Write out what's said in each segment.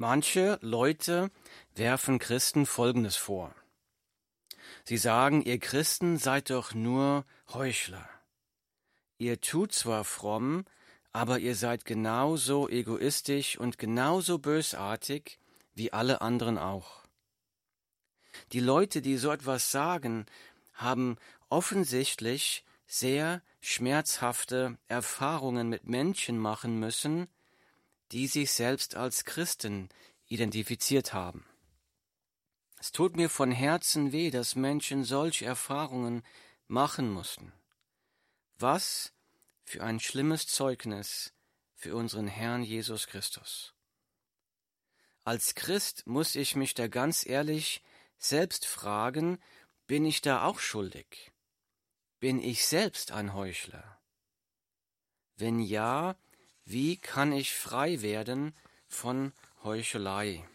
Manche Leute werfen Christen Folgendes vor. Sie sagen, ihr Christen seid doch nur Heuchler. Ihr tut zwar fromm, aber ihr seid genauso egoistisch und genauso bösartig wie alle anderen auch. Die Leute, die so etwas sagen, haben offensichtlich sehr schmerzhafte Erfahrungen mit Menschen machen müssen, die sich selbst als Christen identifiziert haben. Es tut mir von Herzen weh, dass Menschen solche Erfahrungen machen mussten. Was für ein schlimmes Zeugnis für unseren Herrn Jesus Christus. Als Christ muss ich mich da ganz ehrlich selbst fragen, bin ich da auch schuldig? Bin ich selbst ein Heuchler? Wenn ja, wie kann ich frei werden von Heuchelei?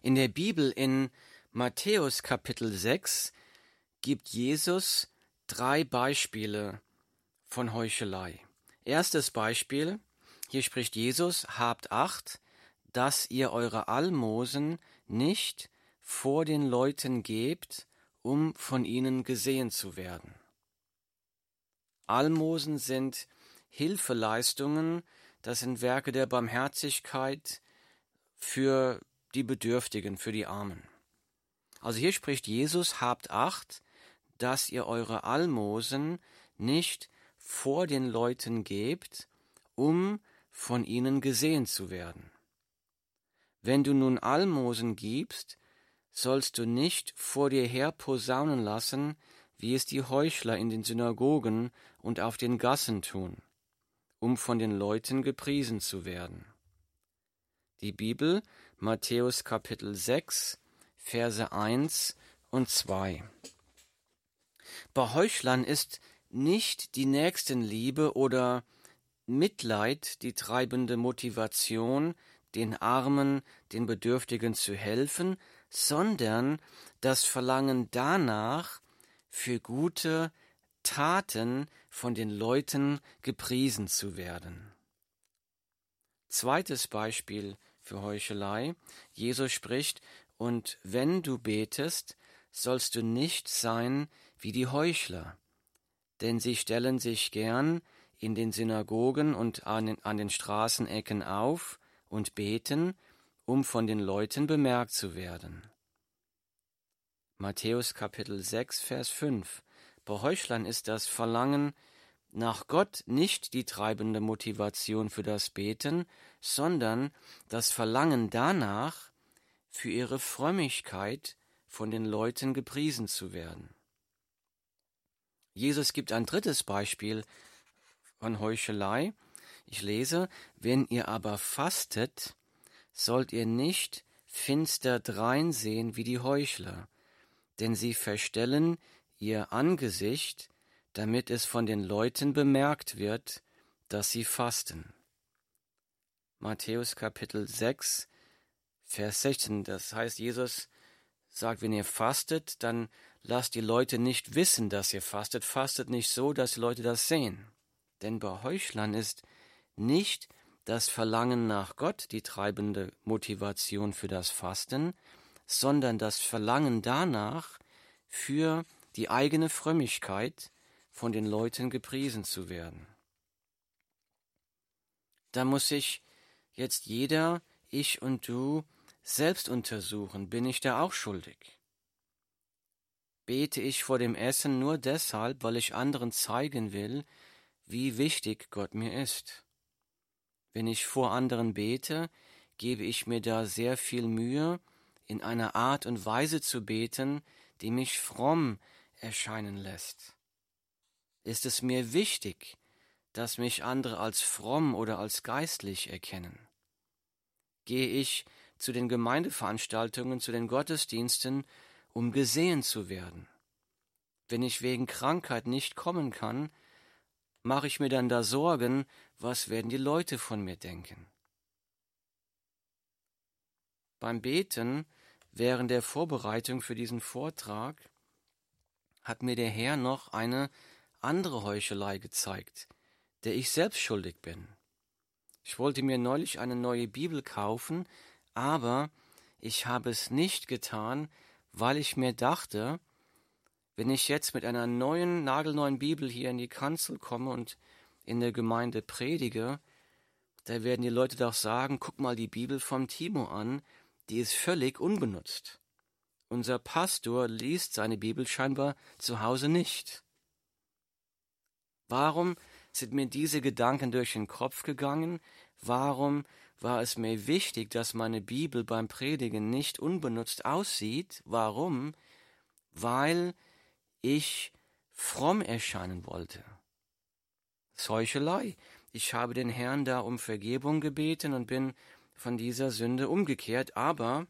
In der Bibel in Matthäus Kapitel 6 gibt Jesus drei Beispiele von Heuchelei. Erstes Beispiel, hier spricht Jesus, habt acht, dass ihr eure Almosen nicht vor den Leuten gebt, um von ihnen gesehen zu werden. Almosen sind Hilfeleistungen, das sind Werke der Barmherzigkeit für die Bedürftigen, für die Armen. Also hier spricht Jesus, habt acht, dass ihr eure Almosen nicht vor den Leuten gebt, um von ihnen gesehen zu werden. Wenn du nun Almosen gibst, sollst du nicht vor dir her posaunen lassen, wie es die Heuchler in den Synagogen und auf den Gassen tun, um von den Leuten gepriesen zu werden. Die Bibel, Matthäus Kapitel 6, Verse 1 und 2. Bei Heuchlern ist nicht die Nächstenliebe oder Mitleid die treibende Motivation, den Armen, den Bedürftigen zu helfen, sondern das Verlangen danach, für gute Taten von den Leuten gepriesen zu werden. Zweites Beispiel für Heuchelei. Jesus spricht, und wenn du betest, sollst du nicht sein wie die Heuchler, denn sie stellen sich gern in den Synagogen und an den, an den Straßenecken auf und beten, um von den Leuten bemerkt zu werden. Matthäus Kapitel 6, Vers 5. Bei Heuchlern ist das Verlangen nach Gott nicht die treibende Motivation für das Beten, sondern das Verlangen danach, für ihre Frömmigkeit von den Leuten gepriesen zu werden. Jesus gibt ein drittes Beispiel von Heuchelei. Ich lese, wenn ihr aber fastet, sollt ihr nicht finster dreinsehen wie die Heuchler, denn sie verstellen ihr Angesicht, damit es von den Leuten bemerkt wird, dass sie fasten. Matthäus Kapitel 6, Vers 16, das heißt, Jesus sagt, wenn ihr fastet, dann lasst die Leute nicht wissen, dass ihr fastet, fastet nicht so, dass die Leute das sehen. Denn bei Heuchlern ist nicht das Verlangen nach Gott die treibende Motivation für das Fasten, sondern das Verlangen danach, für die eigene Frömmigkeit von den Leuten gepriesen zu werden. Da muss sich jetzt jeder, ich und du, selbst untersuchen, bin ich da auch schuldig? Bete ich vor dem Essen nur deshalb, weil ich anderen zeigen will, wie wichtig Gott mir ist? Wenn ich vor anderen bete, gebe ich mir da sehr viel Mühe, in einer Art und Weise zu beten, die mich fromm erscheinen lässt. Ist es mir wichtig, dass mich andere als fromm oder als geistlich erkennen? Gehe ich zu den Gemeindeveranstaltungen, zu den Gottesdiensten, um gesehen zu werden? Wenn ich wegen Krankheit nicht kommen kann, mache ich mir dann da Sorgen, was werden die Leute von mir denken? Beim Beten während der Vorbereitung für diesen Vortrag hat mir der Herr noch eine andere Heuchelei gezeigt, der ich selbst schuldig bin. Ich wollte mir neulich eine neue Bibel kaufen, aber ich habe es nicht getan, weil ich mir dachte, wenn ich jetzt mit einer neuen, nagelneuen Bibel hier in die Kanzel komme und in der Gemeinde predige, da werden die Leute doch sagen, guck mal die Bibel vom Timo an, die ist völlig unbenutzt. Unser Pastor liest seine Bibel scheinbar zu Hause nicht. Warum sind mir diese Gedanken durch den Kopf gegangen? Warum war es mir wichtig, dass meine Bibel beim Predigen nicht unbenutzt aussieht? Warum? Weil ich fromm erscheinen wollte. Heuchelei. Ich habe den Herrn da um Vergebung gebeten und bin von dieser Sünde umgekehrt, aber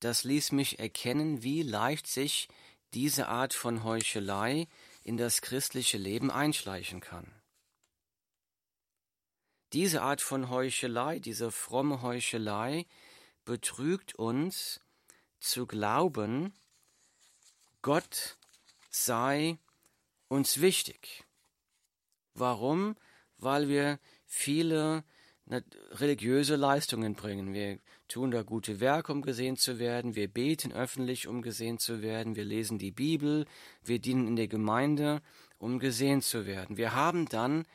das ließ mich erkennen, wie leicht sich diese Art von Heuchelei in das christliche Leben einschleichen kann. Diese Art von Heuchelei, diese fromme Heuchelei, betrügt uns zu glauben, Gott sei uns wichtig. Warum? Weil wir viele religiöse Leistungen bringen. Wir tun da gute Werke, um gesehen zu werden. Wir beten öffentlich, um gesehen zu werden. Wir lesen die Bibel. Wir dienen in der Gemeinde, um gesehen zu werden. Wir haben dann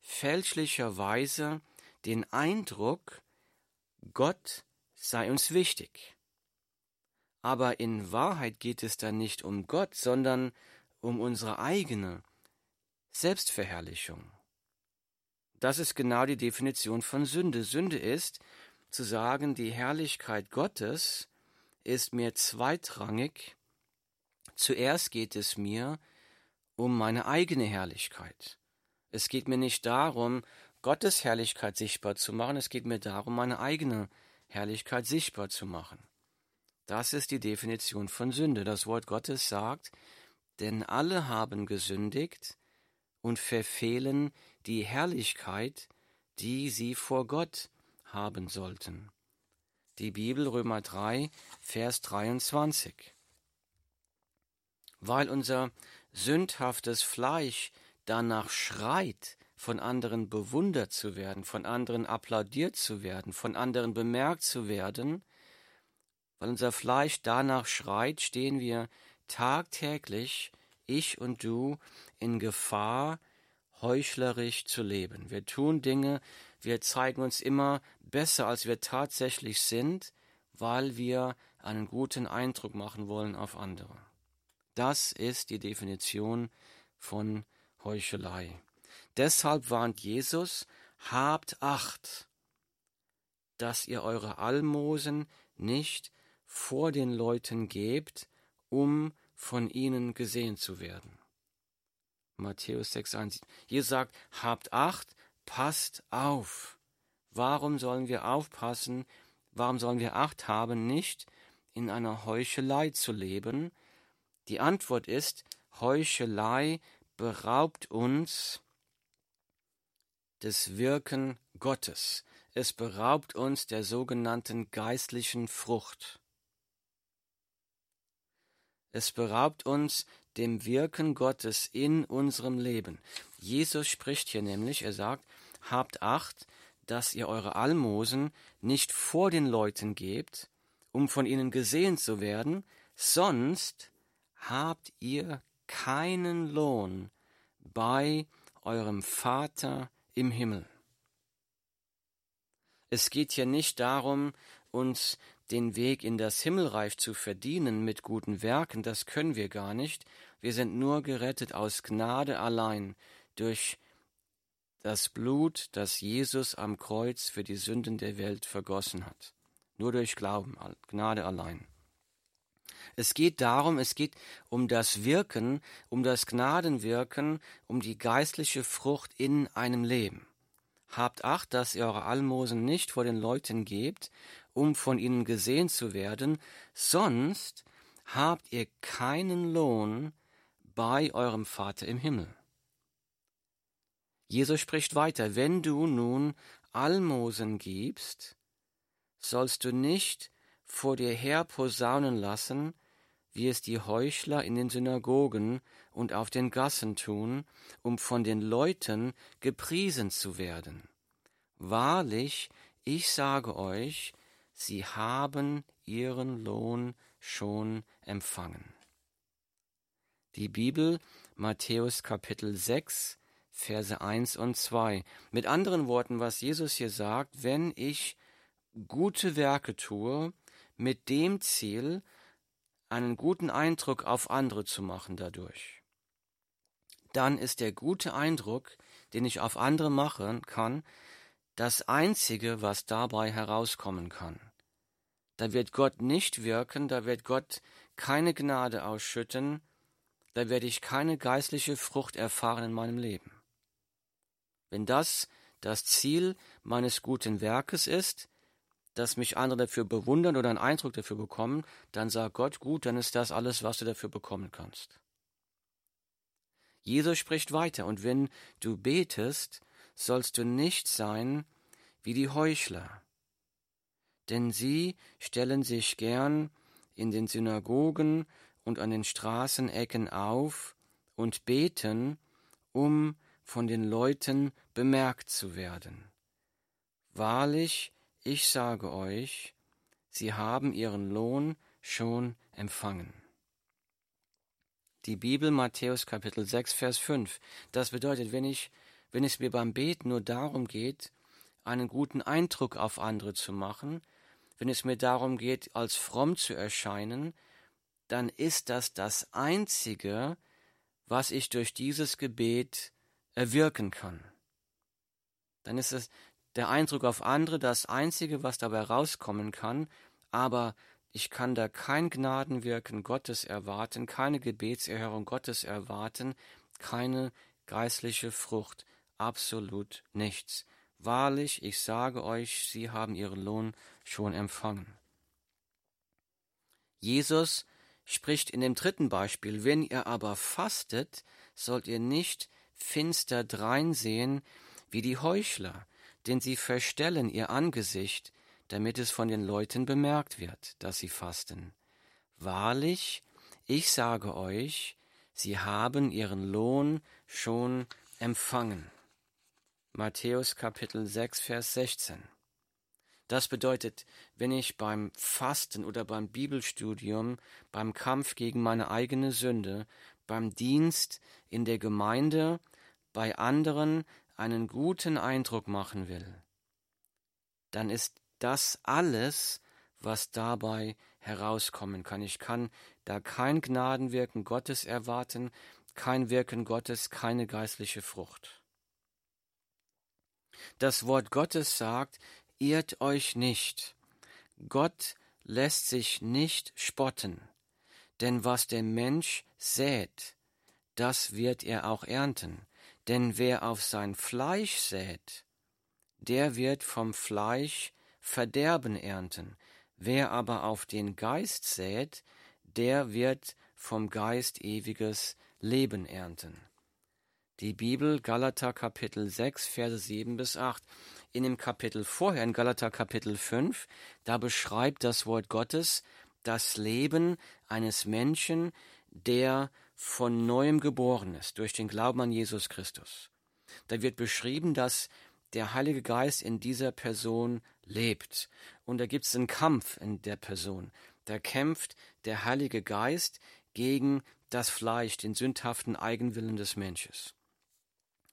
fälschlicherweise den Eindruck, Gott sei uns wichtig. Aber in Wahrheit geht es dann nicht um Gott, sondern um unsere eigene Selbstverherrlichung. Das ist genau die Definition von Sünde. Sünde ist zu sagen, die Herrlichkeit Gottes ist mir zweitrangig. Zuerst geht es mir um meine eigene Herrlichkeit. Es geht mir nicht darum, Gottes Herrlichkeit sichtbar zu machen, es geht mir darum, meine eigene Herrlichkeit sichtbar zu machen. Das ist die Definition von Sünde. Das Wort Gottes sagt, denn alle haben gesündigt und verfehlen die Herrlichkeit, die sie vor Gott haben sollten. Die Bibel Römer 3, Vers 23. Weil unser sündhaftes Fleisch danach schreit, von anderen bewundert zu werden, von anderen applaudiert zu werden, von anderen bemerkt zu werden, weil unser Fleisch danach schreit, stehen wir tagtäglich, ich und du, in Gefahr, heuchlerisch zu leben. Wir tun Dinge, wir zeigen uns immer besser, als wir tatsächlich sind, weil wir einen guten Eindruck machen wollen auf andere. Das ist die Definition von Heuchelei. Deshalb warnt Jesus, habt Acht, dass ihr eure Almosen nicht vor den Leuten gebt, um von ihnen gesehen zu werden. Matthäus 6,1. Jesus sagt, habt Acht, passt auf. Warum sollen wir aufpassen? Warum sollen wir Acht haben, nicht in einer Heuchelei zu leben? Die Antwort ist, Heuchelei beraubt uns des Wirken Gottes. Es beraubt uns der sogenannten geistlichen Frucht. Es beraubt uns dem Wirken Gottes in unserem Leben. Jesus spricht hier nämlich, er sagt, habt Acht, dass ihr eure Almosen nicht vor den Leuten gebt, um von ihnen gesehen zu werden, sonst habt ihr keinen Lohn bei eurem Vater im Himmel. Es geht hier nicht darum, uns den Weg in das Himmelreich zu verdienen mit guten Werken, das können wir gar nicht. Wir sind nur gerettet aus Gnade allein durch das Blut, das Jesus am Kreuz für die Sünden der Welt vergossen hat. Nur durch Glauben, Gnade allein. Es geht darum, es geht um das Wirken, um das Gnadenwirken, um die geistliche Frucht in einem Leben. Habt Acht, dass ihr eure Almosen nicht vor den Leuten gebt, um von ihnen gesehen zu werden, sonst habt ihr keinen Lohn bei eurem Vater im Himmel. Jesus spricht weiter, wenn du nun Almosen gibst, sollst du nicht vor dir her posaunen lassen, wie es die Heuchler in den Synagogen und auf den Gassen tun, um von den Leuten gepriesen zu werden. Wahrlich, ich sage euch, sie haben ihren Lohn schon empfangen. Die Bibel, Matthäus Kapitel 6, Verse 1 und 2. Mit anderen Worten, was Jesus hier sagt, wenn ich gute Werke tue, mit dem Ziel, einen guten Eindruck auf andere zu machen dadurch. Dann ist der gute Eindruck, den ich auf andere machen kann, das Einzige, was dabei herauskommen kann. Da wird Gott nicht wirken, da wird Gott keine Gnade ausschütten, da werde ich keine geistliche Frucht erfahren in meinem Leben. Wenn das das Ziel meines guten Werkes ist, dass mich andere dafür bewundern oder einen Eindruck dafür bekommen, dann sagt Gott, gut, dann ist das alles, was du dafür bekommen kannst. Jesus spricht weiter, und wenn du betest, sollst du nicht sein wie die Heuchler, denn sie stellen sich gern in den Synagogen und an den Straßenecken auf und beten, um von den Leuten bemerkt zu werden. Wahrlich, ich sage euch, sie haben ihren Lohn schon empfangen. Die Bibel Matthäus Kapitel 6 Vers 5. Das bedeutet, wenn ich wenn es mir beim Beten nur darum geht, einen guten Eindruck auf andere zu machen, wenn es mir darum geht, als fromm zu erscheinen, dann ist das das Einzige, was ich durch dieses Gebet erwirken kann. Dann ist es der Eindruck auf andere das Einzige, was dabei rauskommen kann, aber ich kann da kein Gnadenwirken Gottes erwarten, keine Gebetserhörung Gottes erwarten, keine geistliche Frucht, absolut nichts. Wahrlich, ich sage euch, sie haben ihren Lohn schon empfangen. Jesus spricht in dem dritten Beispiel, wenn ihr aber fastet, sollt ihr nicht finster dreinsehen wie die Heuchler, denn sie verstellen ihr Angesicht, damit es von den Leuten bemerkt wird, dass sie fasten. Wahrlich, ich sage euch, sie haben ihren Lohn schon empfangen. Matthäus Kapitel 6, Vers 16. Das bedeutet, wenn ich beim Fasten oder beim Bibelstudium, beim Kampf gegen meine eigene Sünde, beim Dienst in der Gemeinde, bei anderen einen guten Eindruck machen will, dann ist das alles, was dabei herauskommen kann. Ich kann da kein Gnadenwirken Gottes erwarten, kein Wirken Gottes, keine geistliche Frucht. Das Wort Gottes sagt, irrt euch nicht. Gott lässt sich nicht spotten, denn was der Mensch sät, das wird er auch ernten. Denn wer auf sein Fleisch sät, der wird vom Fleisch Verderben ernten. Wer aber auf den Geist sät, der wird vom Geist ewiges Leben ernten. Die Bibel, Galater Kapitel 6, Verse 7 bis 8. In dem Kapitel vorher, in Galater Kapitel 5, da beschreibt das Wort Gottes das Leben eines Menschen, der von neuem geboren ist, durch den Glauben an Jesus Christus. Da wird beschrieben, dass der Heilige Geist in dieser Person lebt. Und da gibt es einen Kampf in der Person. Da kämpft der Heilige Geist gegen das Fleisch, den sündhaften Eigenwillen des Menschen.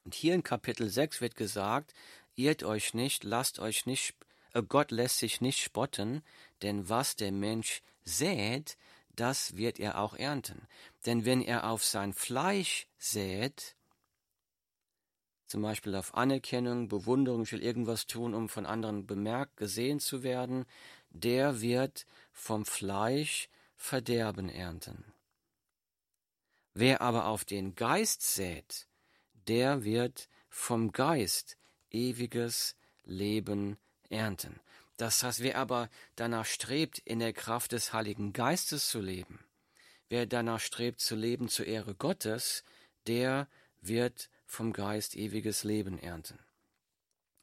Und hier in Kapitel 6 wird gesagt, irrt euch nicht, lasst euch nicht, äh, Gott lässt sich nicht spotten, denn was der Mensch sät, das wird er auch ernten. Denn wenn er auf sein Fleisch sät, zum Beispiel auf Anerkennung, Bewunderung, ich will irgendwas tun, um von anderen bemerkt, gesehen zu werden, der wird vom Fleisch Verderben ernten. Wer aber auf den Geist sät, der wird vom Geist ewiges Leben ernten. Das heißt, wer aber danach strebt, in der Kraft des Heiligen Geistes zu leben, wer danach strebt zu leben zur Ehre Gottes, der wird vom Geist ewiges Leben ernten.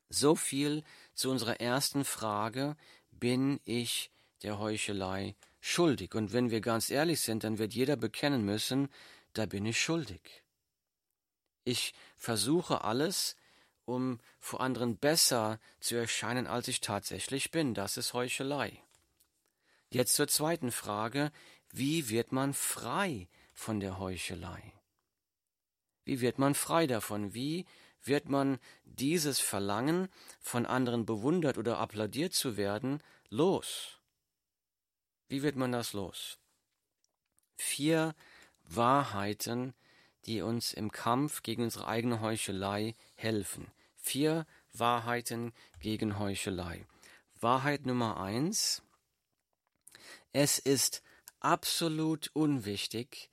So viel zu unserer ersten Frage, bin ich der Heuchelei schuldig. Und wenn wir ganz ehrlich sind, dann wird jeder bekennen müssen, da bin ich schuldig. Ich versuche alles, um vor anderen besser zu erscheinen, als ich tatsächlich bin. Das ist Heuchelei. Jetzt zur zweiten Frage. Wie wird man frei von der Heuchelei? Wie wird man frei davon? Wie wird man dieses Verlangen, von anderen bewundert oder applaudiert zu werden, los? Wie wird man das los? Vier Wahrheiten, die uns im Kampf gegen unsere eigene Heuchelei helfen. Vier Wahrheiten gegen Heuchelei. Wahrheit Nummer eins. Es ist absolut unwichtig,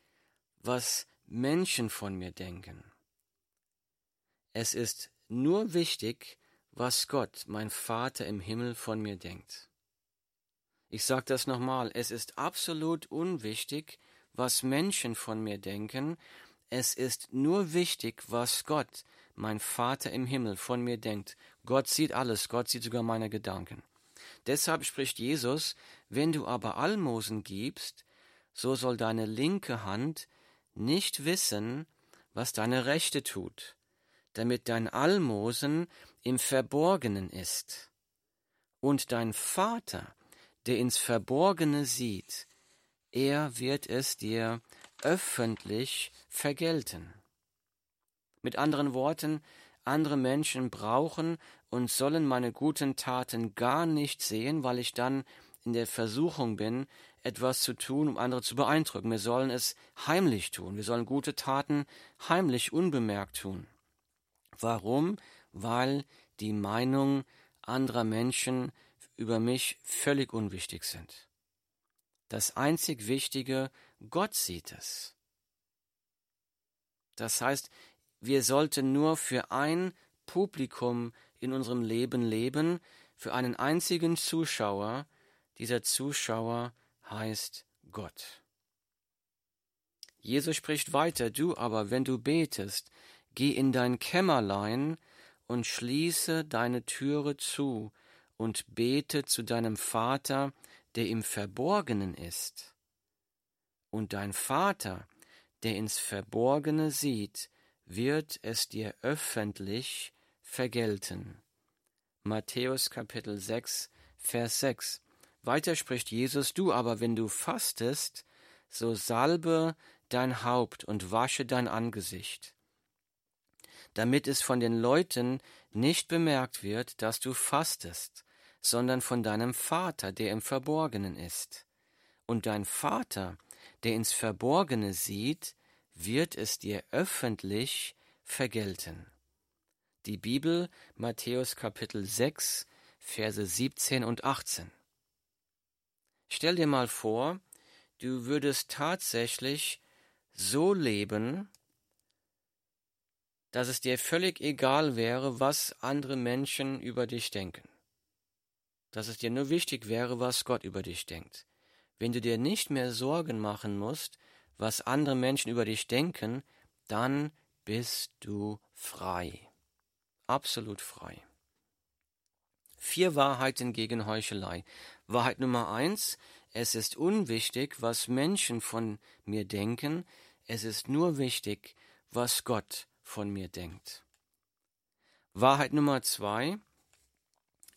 was Menschen von mir denken. Es ist nur wichtig, was Gott, mein Vater im Himmel, von mir denkt. Ich sage das nochmal, es ist absolut unwichtig, was Menschen von mir denken, es ist nur wichtig, was Gott, mein Vater im Himmel, von mir denkt. Gott sieht alles, Gott sieht sogar meine Gedanken. Deshalb spricht Jesus, wenn du aber Almosen gibst, so soll deine linke Hand nicht wissen, was deine rechte tut, damit dein Almosen im Verborgenen ist. Und dein Vater, der ins Verborgene sieht, er wird es dir öffentlich vergelten. Mit anderen Worten, andere Menschen brauchen und sollen meine guten Taten gar nicht sehen, weil ich dann in der Versuchung bin, etwas zu tun, um andere zu beeindrucken. Wir sollen es heimlich tun. Wir sollen gute Taten heimlich, unbemerkt tun. Warum? Weil die Meinung anderer Menschen über mich völlig unwichtig sind. Das einzig Wichtige, Gott sieht es. Das heißt, wir sollten nur für ein Publikum in unserem Leben leben, für einen einzigen Zuschauer. Dieser Zuschauer heißt Gott. Jesus spricht weiter, du aber, wenn du betest, geh in dein Kämmerlein und schließe deine Türe zu und bete zu deinem Vater, der im Verborgenen ist. Und dein Vater, der ins Verborgene sieht, wird es dir öffentlich vergelten. Matthäus Kapitel 6, Vers 6. Weiter spricht Jesus, du aber, wenn du fastest, so salbe dein Haupt und wasche dein Angesicht, damit es von den Leuten nicht bemerkt wird, dass du fastest, sondern von deinem Vater, der im Verborgenen ist. Und dein Vater, der ins Verborgene sieht, wird es dir öffentlich vergelten. Die Bibel Matthäus Kapitel 6 Verse 17 und 18. Stell dir mal vor, du würdest tatsächlich so leben, dass es dir völlig egal wäre, was andere Menschen über dich denken. Dass es dir nur wichtig wäre, was Gott über dich denkt. Wenn du dir nicht mehr Sorgen machen musst, was andere Menschen über dich denken, dann bist du frei. Absolut frei. Vier Wahrheiten gegen Heuchelei. Wahrheit Nummer eins, es ist unwichtig, was Menschen von mir denken, es ist nur wichtig, was Gott von mir denkt. Wahrheit Nummer zwei,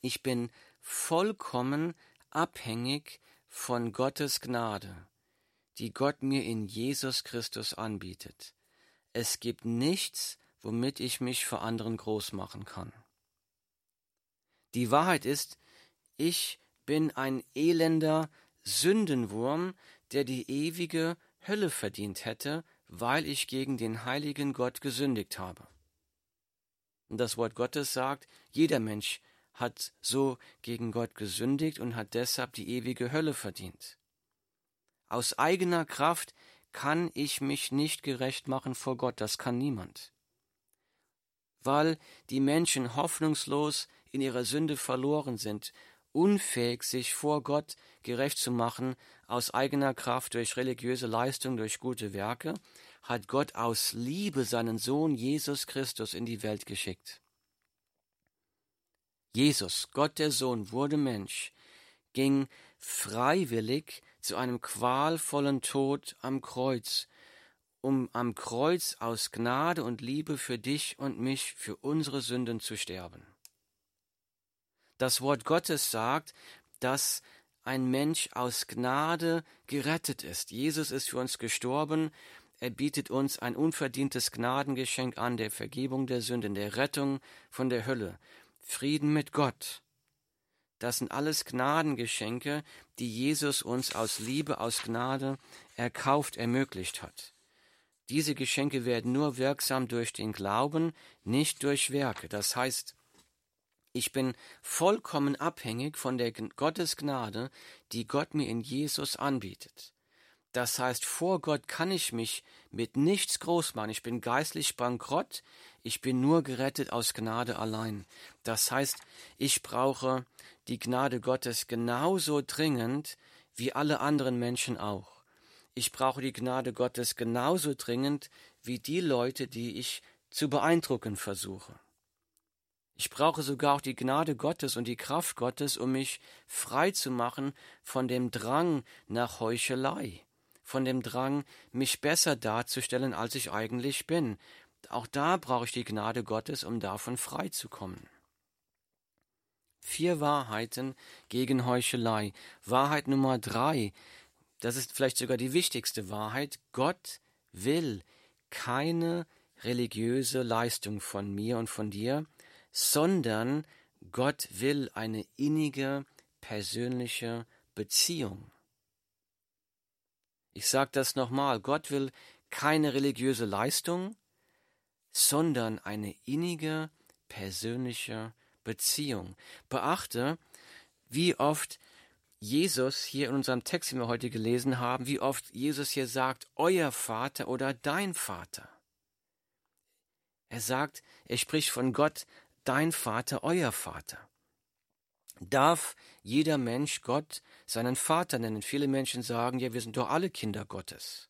ich bin vollkommen abhängig von Gottes Gnade die Gott mir in Jesus Christus anbietet. Es gibt nichts, womit ich mich vor anderen groß machen kann. Die Wahrheit ist, ich bin ein elender Sündenwurm, der die ewige Hölle verdient hätte, weil ich gegen den heiligen Gott gesündigt habe. Und das Wort Gottes sagt, jeder Mensch hat so gegen Gott gesündigt und hat deshalb die ewige Hölle verdient. Aus eigener Kraft kann ich mich nicht gerecht machen vor Gott, das kann niemand. Weil die Menschen hoffnungslos in ihrer Sünde verloren sind, unfähig, sich vor Gott gerecht zu machen, aus eigener Kraft durch religiöse Leistung, durch gute Werke, hat Gott aus Liebe seinen Sohn Jesus Christus in die Welt geschickt. Jesus, Gott der Sohn, wurde Mensch, ging freiwillig zu einem qualvollen Tod am Kreuz, um am Kreuz aus Gnade und Liebe für dich und mich, für unsere Sünden zu sterben. Das Wort Gottes sagt, dass ein Mensch aus Gnade gerettet ist. Jesus ist für uns gestorben. Er bietet uns ein unverdientes Gnadengeschenk an, der Vergebung der Sünden, der Rettung von der Hölle, Frieden mit Gott. Das sind alles Gnadengeschenke, die Jesus uns aus Liebe, aus Gnade erkauft, ermöglicht hat. Diese Geschenke werden nur wirksam durch den Glauben, nicht durch Werke. Das heißt, ich bin vollkommen abhängig von der Gottesgnade, die Gott mir in Jesus anbietet. Das heißt, vor Gott kann ich mich mit nichts groß machen. Ich bin geistlich bankrott. Ich bin nur gerettet aus Gnade allein. Das heißt, ich brauche die Gnade Gottes genauso dringend wie alle anderen Menschen auch. Ich brauche die Gnade Gottes genauso dringend wie die Leute, die ich zu beeindrucken versuche. Ich brauche sogar auch die Gnade Gottes und die Kraft Gottes, um mich frei zu machen von dem Drang nach Heuchelei, von dem Drang, mich besser darzustellen, als ich eigentlich bin. Auch da brauche ich die Gnade Gottes, um davon frei zu kommen. Vier Wahrheiten gegen Heuchelei. Wahrheit Nummer drei, das ist vielleicht sogar die wichtigste Wahrheit. Gott will keine religiöse Leistung von mir und von dir, sondern Gott will eine innige, persönliche Beziehung. Ich sage das nochmal, Gott will keine religiöse Leistung, sondern eine innige, persönliche Beziehung. Beachte, wie oft Jesus hier in unserem Text, den wir heute gelesen haben, wie oft Jesus hier sagt, euer Vater oder dein Vater. Er sagt, er spricht von Gott dein Vater, euer Vater. Darf jeder Mensch Gott seinen Vater nennen? Viele Menschen sagen, ja, wir sind doch alle Kinder Gottes.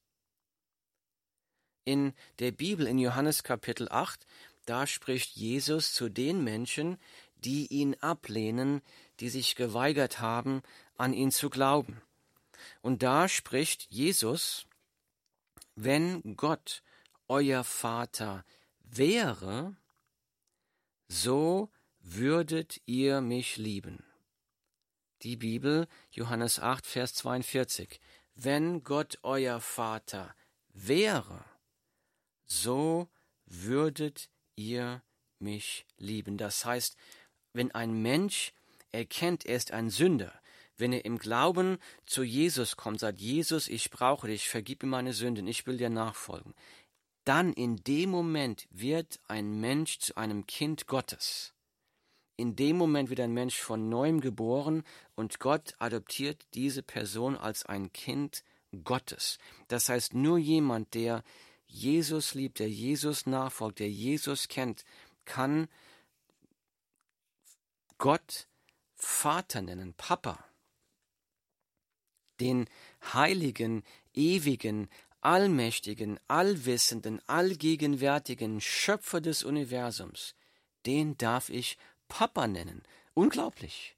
In der Bibel, in Johannes Kapitel 8, da spricht Jesus zu den Menschen, die ihn ablehnen, die sich geweigert haben, an ihn zu glauben. Und da spricht Jesus, wenn Gott euer Vater wäre, so würdet ihr mich lieben. Die Bibel, Johannes 8, Vers 42. Wenn Gott euer Vater wäre, so würdet ihr mich lieben. Das heißt, wenn ein Mensch erkennt, er ist ein Sünder, wenn er im Glauben zu Jesus kommt, sagt Jesus, ich brauche dich, vergib mir meine Sünden, ich will dir nachfolgen dann in dem Moment wird ein Mensch zu einem Kind Gottes. In dem Moment wird ein Mensch von neuem geboren und Gott adoptiert diese Person als ein Kind Gottes. Das heißt, nur jemand, der Jesus liebt, der Jesus nachfolgt, der Jesus kennt, kann Gott Vater nennen, Papa. Den heiligen, ewigen, allmächtigen, allwissenden, allgegenwärtigen Schöpfer des Universums, den darf ich Papa nennen. Unglaublich.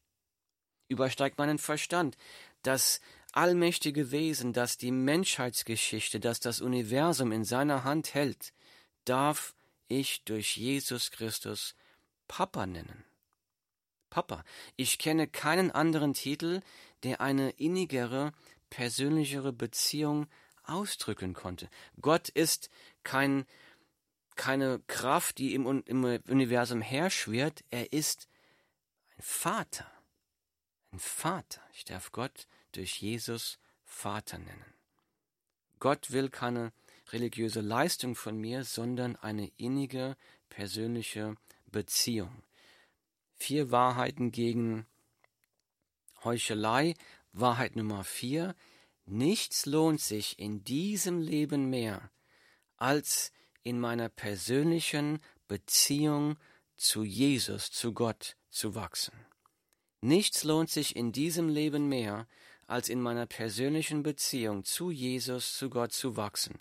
Übersteigt meinen Verstand. Das allmächtige Wesen, das die Menschheitsgeschichte, das das Universum in seiner Hand hält, darf ich durch Jesus Christus Papa nennen. Papa. Ich kenne keinen anderen Titel, der eine innigere, persönlichere Beziehung ausdrücken konnte. Gott ist kein, keine Kraft, die im, im Universum herschwirrt, er ist ein Vater. Ein Vater. Ich darf Gott durch Jesus Vater nennen. Gott will keine religiöse Leistung von mir, sondern eine innige, persönliche Beziehung. Vier Wahrheiten gegen Heuchelei. Wahrheit Nummer vier. Nichts lohnt sich in diesem Leben mehr, als in meiner persönlichen Beziehung zu Jesus, zu Gott zu wachsen. Nichts lohnt sich in diesem Leben mehr, als in meiner persönlichen Beziehung zu Jesus, zu Gott zu wachsen.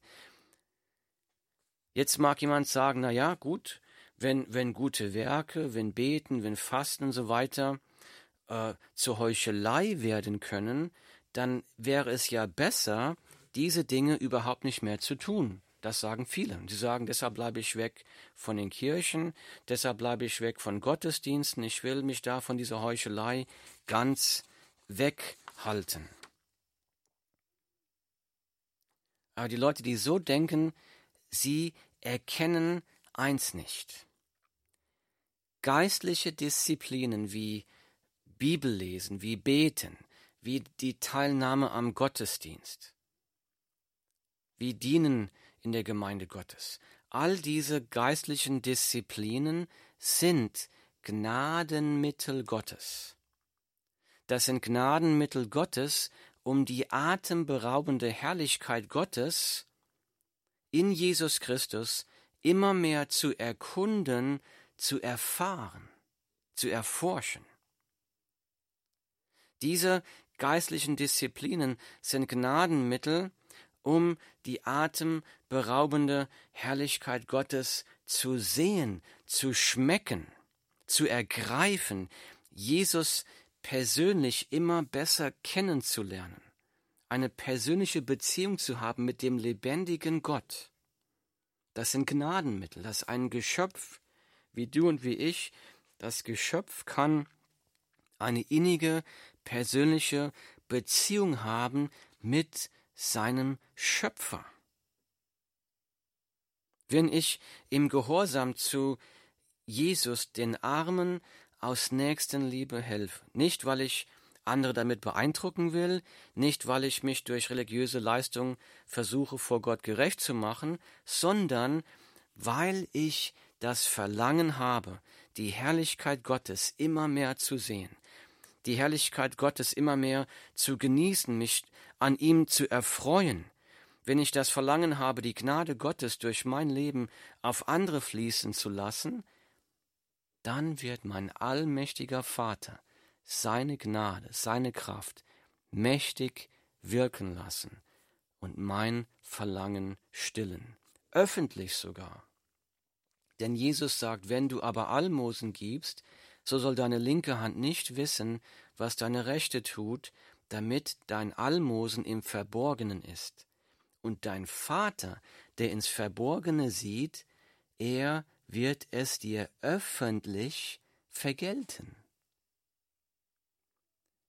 Jetzt mag jemand sagen, na ja, gut, wenn, wenn gute Werke, wenn Beten, wenn Fasten und so weiter äh, zur Heuchelei werden können, dann wäre es ja besser, diese Dinge überhaupt nicht mehr zu tun. Das sagen viele. Sie sagen, deshalb bleibe ich weg von den Kirchen, deshalb bleibe ich weg von Gottesdiensten, ich will mich da von dieser Heuchelei ganz weghalten. Aber die Leute, die so denken, sie erkennen eins nicht. Geistliche Disziplinen wie Bibellesen, wie Beten, wie die Teilnahme am Gottesdienst, wie Dienen in der Gemeinde Gottes. All diese geistlichen Disziplinen sind Gnadenmittel Gottes. Das sind Gnadenmittel Gottes, um die atemberaubende Herrlichkeit Gottes in Jesus Christus immer mehr zu erkunden, zu erfahren, zu erforschen. Diese geistlichen Disziplinen sind Gnadenmittel, um die atemberaubende Herrlichkeit Gottes zu sehen, zu schmecken, zu ergreifen, Jesus persönlich immer besser kennenzulernen, eine persönliche Beziehung zu haben mit dem lebendigen Gott. Das sind Gnadenmittel, dass ein Geschöpf wie du und wie ich, das Geschöpf kann eine innige, persönliche Beziehung haben mit seinem Schöpfer. Wenn ich im Gehorsam zu Jesus den Armen aus Nächstenliebe helfe, nicht weil ich andere damit beeindrucken will, nicht weil ich mich durch religiöse Leistung versuche vor Gott gerecht zu machen, sondern weil ich das Verlangen habe, die Herrlichkeit Gottes immer mehr zu sehen, die Herrlichkeit Gottes immer mehr zu genießen, mich an ihm zu erfreuen, wenn ich das Verlangen habe, die Gnade Gottes durch mein Leben auf andere fließen zu lassen, dann wird mein allmächtiger Vater seine Gnade, seine Kraft mächtig wirken lassen und mein Verlangen stillen, öffentlich sogar. Denn Jesus sagt, wenn du aber Almosen gibst, so soll deine linke Hand nicht wissen, was deine rechte tut, damit dein Almosen im Verborgenen ist. Und dein Vater, der ins Verborgene sieht, er wird es dir öffentlich vergelten.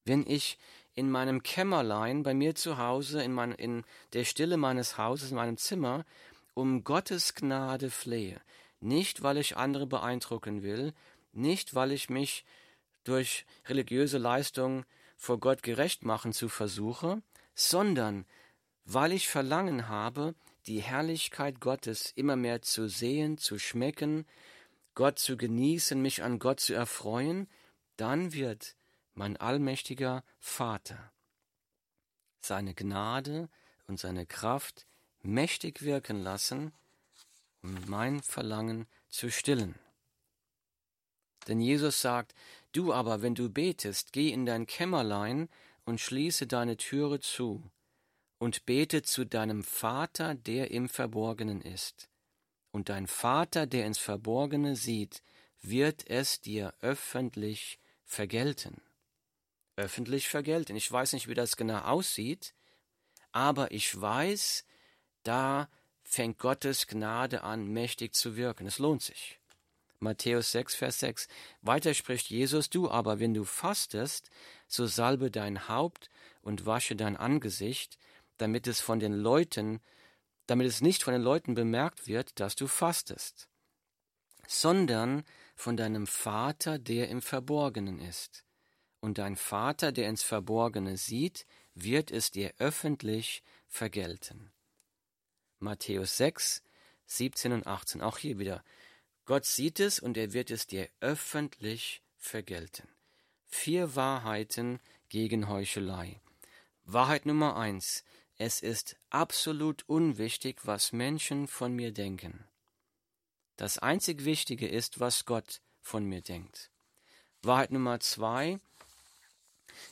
Wenn ich in meinem Kämmerlein bei mir zu Hause, in, mein, in der Stille meines Hauses, in meinem Zimmer, um Gottes Gnade flehe, nicht weil ich andere beeindrucken will, nicht weil ich mich durch religiöse Leistung vor Gott gerecht machen zu versuche, sondern weil ich Verlangen habe, die Herrlichkeit Gottes immer mehr zu sehen, zu schmecken, Gott zu genießen, mich an Gott zu erfreuen, dann wird mein allmächtiger Vater seine Gnade und seine Kraft mächtig wirken lassen, um mein Verlangen zu stillen. Denn Jesus sagt, du aber, wenn du betest, geh in dein Kämmerlein und schließe deine Türe zu und bete zu deinem Vater, der im Verborgenen ist. Und dein Vater, der ins Verborgene sieht, wird es dir öffentlich vergelten. Öffentlich vergelten. Ich weiß nicht, wie das genau aussieht, aber ich weiß, da fängt Gottes Gnade an, mächtig zu wirken. Es lohnt sich. Matthäus 6, Vers 6. Weiter spricht Jesus, du aber, wenn du fastest, so salbe dein Haupt und wasche dein Angesicht, damit es von den Leuten, damit es nicht von den Leuten bemerkt wird, dass du fastest, sondern von deinem Vater, der im Verborgenen ist. Und dein Vater, der ins Verborgene sieht, wird es dir öffentlich vergelten. Matthäus 6, 17 und 18. Auch hier wieder. Gott sieht es und er wird es dir öffentlich vergelten. Vier Wahrheiten gegen Heuchelei. Wahrheit Nummer eins. Es ist absolut unwichtig, was Menschen von mir denken. Das einzig Wichtige ist, was Gott von mir denkt. Wahrheit Nummer zwei.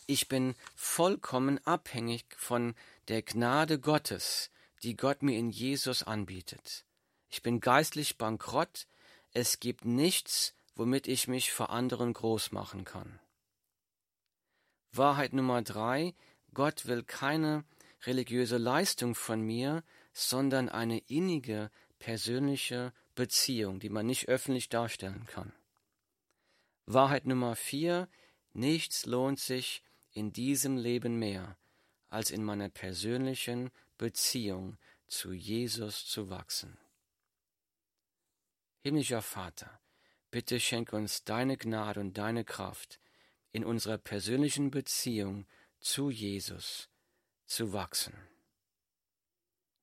Ich bin vollkommen abhängig von der Gnade Gottes, die Gott mir in Jesus anbietet. Ich bin geistlich bankrott, es gibt nichts, womit ich mich vor anderen groß machen kann. Wahrheit Nummer drei, Gott will keine religiöse Leistung von mir, sondern eine innige persönliche Beziehung, die man nicht öffentlich darstellen kann. Wahrheit Nummer vier, nichts lohnt sich in diesem Leben mehr, als in meiner persönlichen Beziehung zu Jesus zu wachsen. Himmlischer Vater, bitte schenk uns deine Gnade und deine Kraft, in unserer persönlichen Beziehung zu Jesus zu wachsen.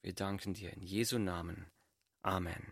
Wir danken dir in Jesu Namen. Amen.